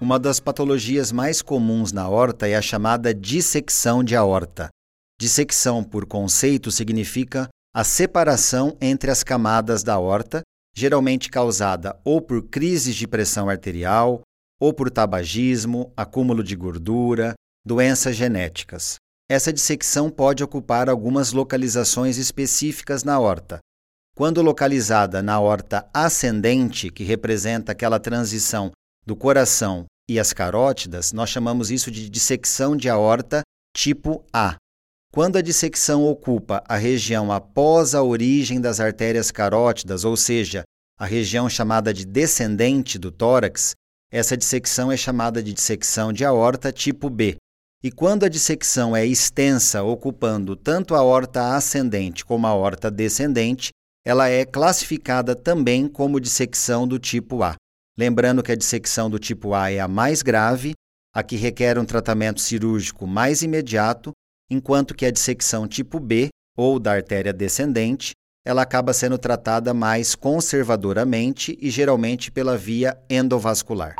Uma das patologias mais comuns na aorta é a chamada dissecção de aorta. Dissecção, por conceito, significa a separação entre as camadas da aorta, geralmente causada ou por crises de pressão arterial, ou por tabagismo, acúmulo de gordura, doenças genéticas. Essa dissecção pode ocupar algumas localizações específicas na aorta. Quando localizada na aorta ascendente, que representa aquela transição do coração e as carótidas, nós chamamos isso de dissecção de aorta tipo A. Quando a dissecção ocupa a região após a origem das artérias carótidas, ou seja, a região chamada de descendente do tórax, essa dissecção é chamada de dissecção de aorta tipo B. E quando a dissecção é extensa, ocupando tanto a aorta ascendente como a aorta descendente, ela é classificada também como dissecção do tipo A. Lembrando que a dissecção do tipo A é a mais grave, a que requer um tratamento cirúrgico mais imediato, enquanto que a dissecção tipo B, ou da artéria descendente, ela acaba sendo tratada mais conservadoramente e geralmente pela via endovascular.